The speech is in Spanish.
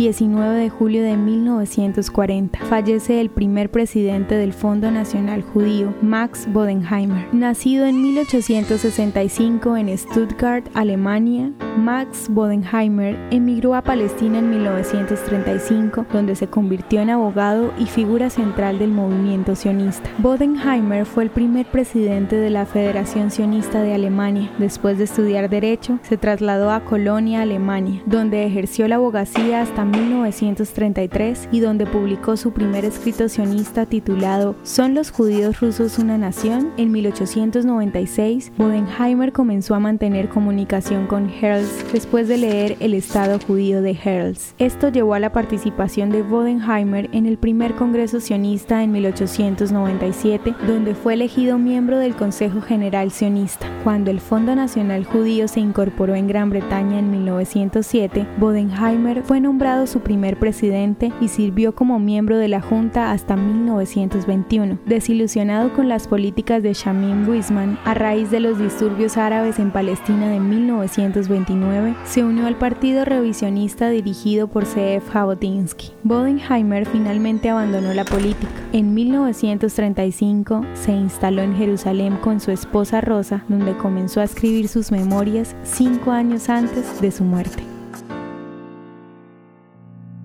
19 de julio de 1940. Fallece el primer presidente del Fondo Nacional Judío, Max Bodenheimer. Nacido en 1865 en Stuttgart, Alemania, Max Bodenheimer emigró a Palestina en 1935, donde se convirtió en abogado y figura central del movimiento sionista. Bodenheimer fue el primer presidente de la Federación Sionista de Alemania. Después de estudiar Derecho, se trasladó a Colonia, Alemania, donde ejerció la abogacía hasta 1933 y donde publicó su primer escrito sionista titulado ¿Son los judíos rusos una nación? En 1896, Bodenheimer comenzó a mantener comunicación con Herz después de leer El Estado judío de Herz. Esto llevó a la participación de Bodenheimer en el primer Congreso sionista en 1897, donde fue elegido miembro del Consejo General sionista. Cuando el Fondo Nacional Judío se incorporó en Gran Bretaña en 1907, Bodenheimer fue nombrado su primer presidente y sirvió como miembro de la Junta hasta 1921. Desilusionado con las políticas de Shamim Weizmann a raíz de los disturbios árabes en Palestina de 1929, se unió al partido revisionista dirigido por C.F. Jabotinsky. Bodenheimer finalmente abandonó la política. En 1935 se instaló en Jerusalén con su esposa Rosa, donde comenzó a escribir sus memorias cinco años antes de su muerte.